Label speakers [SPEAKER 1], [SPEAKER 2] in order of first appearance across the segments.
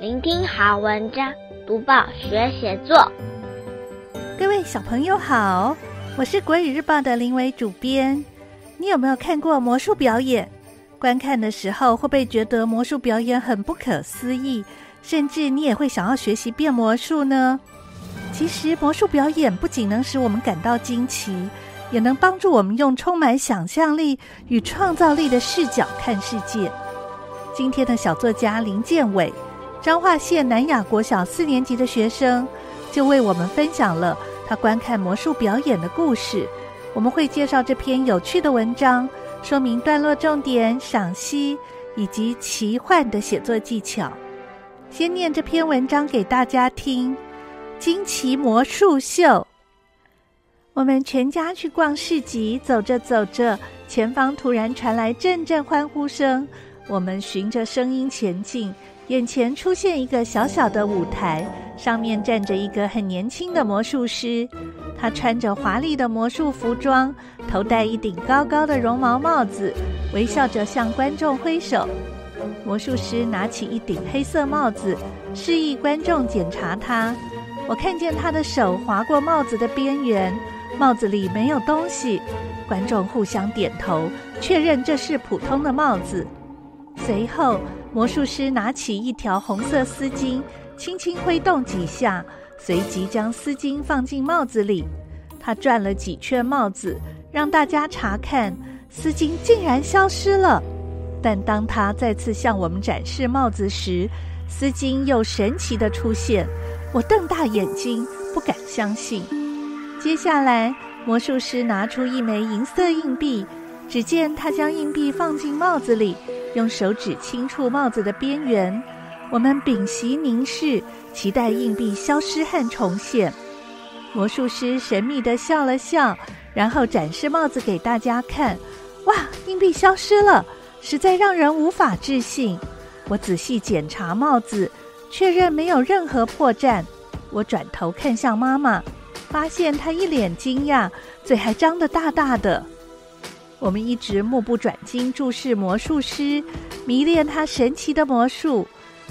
[SPEAKER 1] 聆听好文章，读报学写作。
[SPEAKER 2] 各位小朋友好，我是国语日报的林伟主编。你有没有看过魔术表演？观看的时候会不会觉得魔术表演很不可思议？甚至你也会想要学习变魔术呢？其实魔术表演不仅能使我们感到惊奇，也能帮助我们用充满想象力与创造力的视角看世界。今天的小作家林建伟，彰化县南雅国小四年级的学生，就为我们分享了他观看魔术表演的故事。我们会介绍这篇有趣的文章，说明段落重点、赏析以及奇幻的写作技巧。先念这篇文章给大家听：惊奇魔术秀。我们全家去逛市集，走着走着，前方突然传来阵阵欢呼声。我们循着声音前进，眼前出现一个小小的舞台，上面站着一个很年轻的魔术师。他穿着华丽的魔术服装，头戴一顶高高的绒毛帽子，微笑着向观众挥手。魔术师拿起一顶黑色帽子，示意观众检查它。我看见他的手划过帽子的边缘。帽子里没有东西，观众互相点头，确认这是普通的帽子。随后，魔术师拿起一条红色丝巾，轻轻挥动几下，随即将丝巾放进帽子里。他转了几圈帽子，让大家查看，丝巾竟然消失了。但当他再次向我们展示帽子时，丝巾又神奇地出现。我瞪大眼睛，不敢相信。接下来，魔术师拿出一枚银色硬币，只见他将硬币放进帽子里，用手指轻触帽子的边缘。我们屏息凝视，期待硬币消失和重现。魔术师神秘地笑了笑，然后展示帽子给大家看。哇，硬币消失了，实在让人无法置信。我仔细检查帽子，确认没有任何破绽。我转头看向妈妈。发现她一脸惊讶，嘴还张得大大的。我们一直目不转睛注视魔术师，迷恋他神奇的魔术。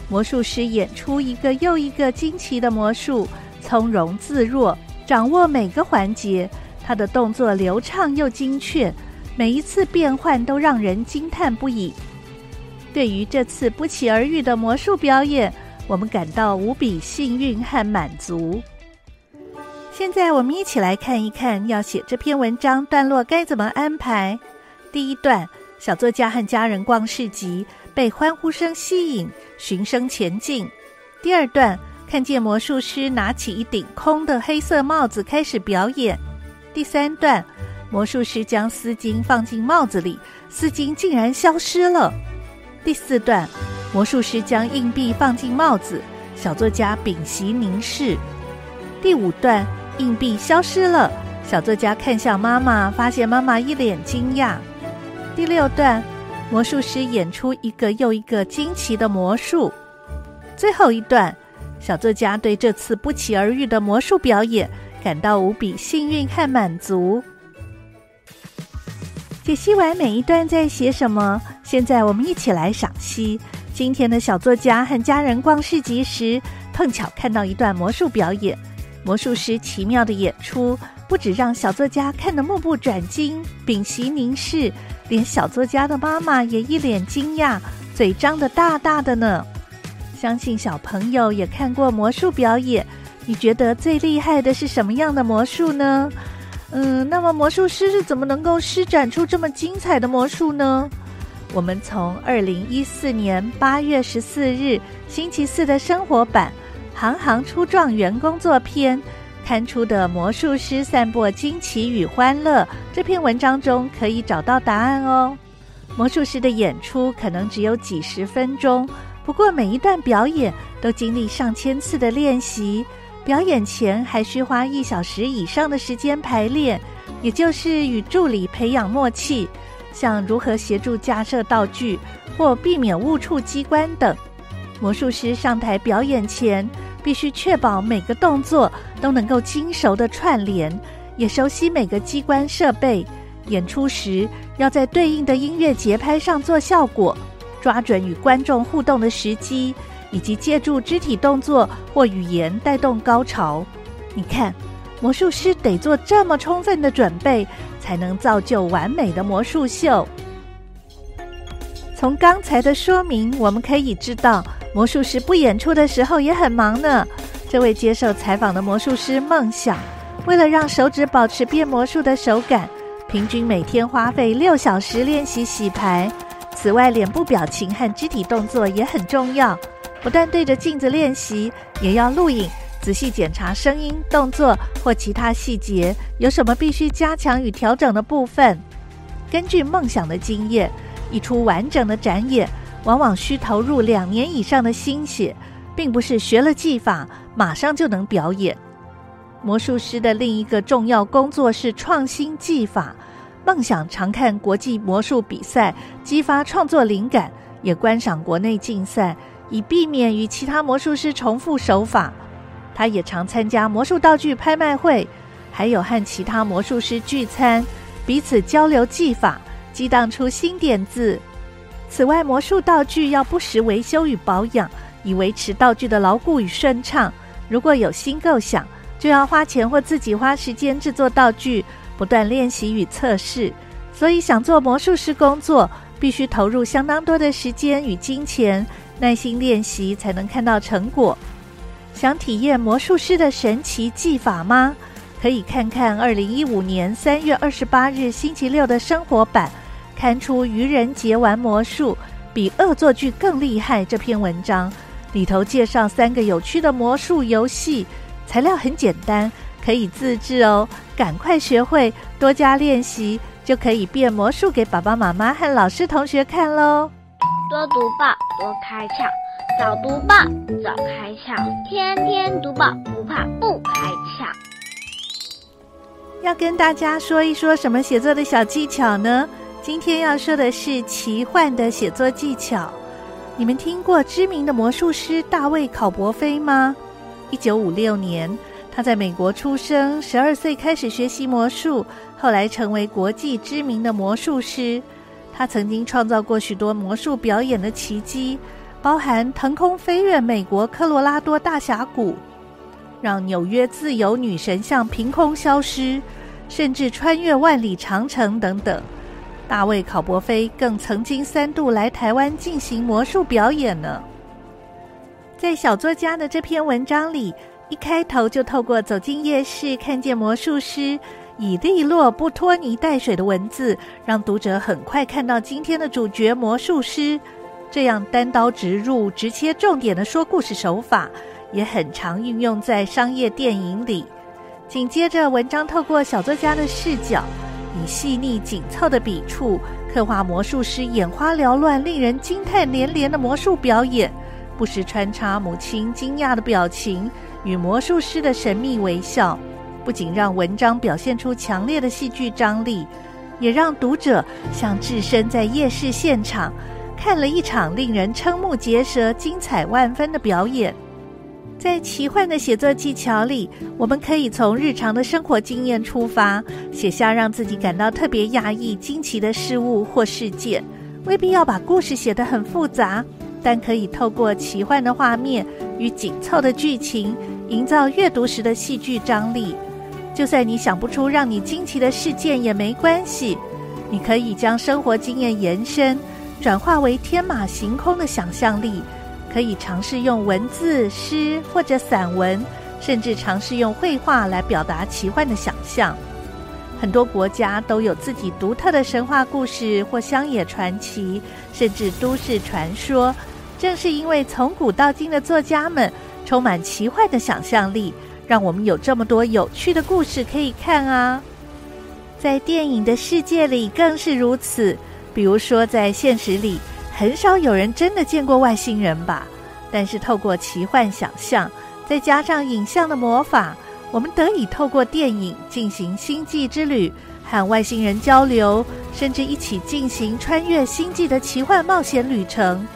[SPEAKER 2] 魔术师演出一个又一个惊奇的魔术，从容自若，掌握每个环节。他的动作流畅又精确，每一次变换都让人惊叹不已。对于这次不期而遇的魔术表演，我们感到无比幸运和满足。现在我们一起来看一看，要写这篇文章段落该怎么安排。第一段，小作家和家人逛市集，被欢呼声吸引，循声前进。第二段，看见魔术师拿起一顶空的黑色帽子开始表演。第三段，魔术师将丝巾放进帽子里，丝巾竟然消失了。第四段，魔术师将硬币放进帽子，小作家屏息凝视。第五段。硬币消失了，小作家看向妈妈，发现妈妈一脸惊讶。第六段，魔术师演出一个又一个惊奇的魔术。最后一段，小作家对这次不期而遇的魔术表演感到无比幸运和满足。解析完每一段在写什么，现在我们一起来赏析。今天的小作家和家人逛市集时，碰巧看到一段魔术表演。魔术师奇妙的演出，不止让小作家看得目不转睛、屏息凝视，连小作家的妈妈也一脸惊讶，嘴张得大大的呢。相信小朋友也看过魔术表演，你觉得最厉害的是什么样的魔术呢？嗯，那么魔术师是怎么能够施展出这么精彩的魔术呢？我们从二零一四年八月十四日星期四的生活版。行行出状元工作篇刊出的魔术师散播惊奇与欢乐这篇文章中可以找到答案哦。魔术师的演出可能只有几十分钟，不过每一段表演都经历上千次的练习，表演前还需花一小时以上的时间排练，也就是与助理培养默契，像如何协助架设道具或避免误触机关等。魔术师上台表演前，必须确保每个动作都能够精熟的串联，也熟悉每个机关设备。演出时要在对应的音乐节拍上做效果，抓准与观众互动的时机，以及借助肢体动作或语言带动高潮。你看，魔术师得做这么充分的准备，才能造就完美的魔术秀。从刚才的说明，我们可以知道，魔术师不演出的时候也很忙呢。这位接受采访的魔术师梦想，为了让手指保持变魔术的手感，平均每天花费六小时练习洗牌。此外，脸部表情和肢体动作也很重要，不但对着镜子练习，也要录影，仔细检查声音、动作或其他细节，有什么必须加强与调整的部分。根据梦想的经验。一出完整的展演，往往需投入两年以上的心血，并不是学了技法马上就能表演。魔术师的另一个重要工作是创新技法。梦想常看国际魔术比赛，激发创作灵感，也观赏国内竞赛，以避免与其他魔术师重复手法。他也常参加魔术道具拍卖会，还有和其他魔术师聚餐，彼此交流技法。激荡出新点子。此外，魔术道具要不时维修与保养，以维持道具的牢固与顺畅。如果有新构想，就要花钱或自己花时间制作道具，不断练习与测试。所以，想做魔术师工作，必须投入相当多的时间与金钱，耐心练习才能看到成果。想体验魔术师的神奇技法吗？可以看看二零一五年三月二十八日星期六的生活版。看出愚人节玩魔术比恶作剧更厉害。这篇文章里头介绍三个有趣的魔术游戏，材料很简单，可以自制哦。赶快学会，多加练习，就可以变魔术给爸爸妈妈和老师同学看喽。
[SPEAKER 1] 多读报，多开窍；早读报，早开窍；天天读报，不怕不开窍。
[SPEAKER 2] 要跟大家说一说什么写作的小技巧呢？今天要说的是奇幻的写作技巧。你们听过知名的魔术师大卫·考伯菲吗？一九五六年，他在美国出生，十二岁开始学习魔术，后来成为国际知名的魔术师。他曾经创造过许多魔术表演的奇迹，包含腾空飞越美国科罗拉多大峡谷，让纽约自由女神像凭空消失，甚至穿越万里长城等等。大卫·考伯菲更曾经三度来台湾进行魔术表演呢。在小作家的这篇文章里，一开头就透过走进夜市看见魔术师，以利落不拖泥带水的文字，让读者很快看到今天的主角魔术师。这样单刀直入、直切重点的说故事手法，也很常运用在商业电影里。紧接着，文章透过小作家的视角。以细腻紧凑的笔触刻画魔术师眼花缭乱、令人惊叹连连的魔术表演，不时穿插母亲惊讶的表情与魔术师的神秘微笑，不仅让文章表现出强烈的戏剧张力，也让读者像置身在夜市现场，看了一场令人瞠目结舌、精彩万分的表演。在奇幻的写作技巧里，我们可以从日常的生活经验出发，写下让自己感到特别压抑、惊奇的事物或事件。未必要把故事写得很复杂，但可以透过奇幻的画面与紧凑的剧情，营造阅读时的戏剧张力。就算你想不出让你惊奇的事件也没关系，你可以将生活经验延伸，转化为天马行空的想象力。可以尝试用文字、诗或者散文，甚至尝试用绘画来表达奇幻的想象。很多国家都有自己独特的神话故事或乡野传奇，甚至都市传说。正是因为从古到今的作家们充满奇幻的想象力，让我们有这么多有趣的故事可以看啊！在电影的世界里更是如此。比如说，在现实里。很少有人真的见过外星人吧？但是透过奇幻想象，再加上影像的魔法，我们得以透过电影进行星际之旅，和外星人交流，甚至一起进行穿越星际的奇幻冒险旅程。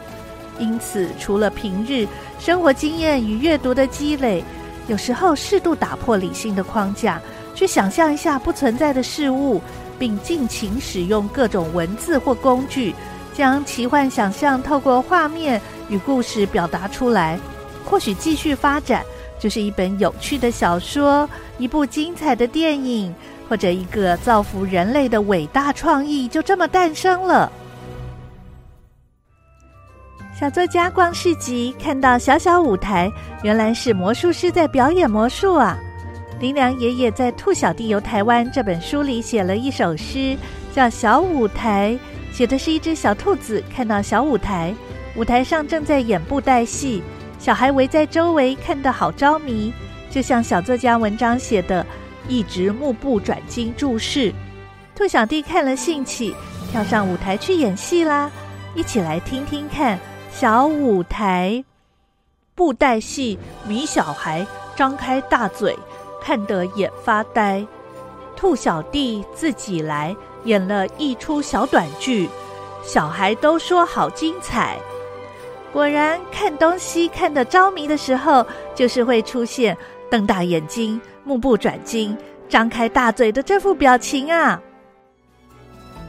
[SPEAKER 2] 因此，除了平日生活经验与阅读的积累，有时候适度打破理性的框架，去想象一下不存在的事物，并尽情使用各种文字或工具。将奇幻想象透过画面与故事表达出来。或许继续发展，就是一本有趣的小说，一部精彩的电影，或者一个造福人类的伟大创意，就这么诞生了。小作家逛市集，看到小小舞台，原来是魔术师在表演魔术啊！林良爷爷在《兔小弟游台湾》这本书里写了一首诗，叫《小舞台》，写的是一只小兔子看到小舞台，舞台上正在演布袋戏，小孩围在周围看得好着迷，就像小作家文章写的，一直目不转睛注视。兔小弟看了兴起，跳上舞台去演戏啦！一起来听听看。小舞台，布袋戏，迷小孩张开大嘴，看得眼发呆。兔小弟自己来演了一出小短剧，小孩都说好精彩。果然，看东西看得着迷的时候，就是会出现瞪大眼睛、目不转睛、张开大嘴的这副表情啊！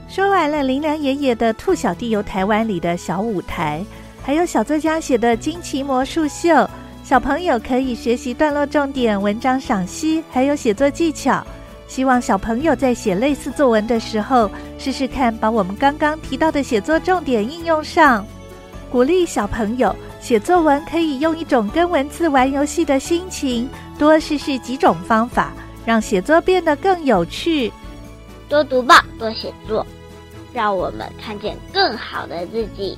[SPEAKER 2] 说完了林良爷爷的《兔小弟游台湾》里的小舞台。还有小作家写的《惊奇魔术秀》，小朋友可以学习段落重点、文章赏析，还有写作技巧。希望小朋友在写类似作文的时候，试试看把我们刚刚提到的写作重点应用上。鼓励小朋友写作文，可以用一种跟文字玩游戏的心情，多试试几种方法，让写作变得更有趣。
[SPEAKER 1] 多读报，多写作，让我们看见更好的自己。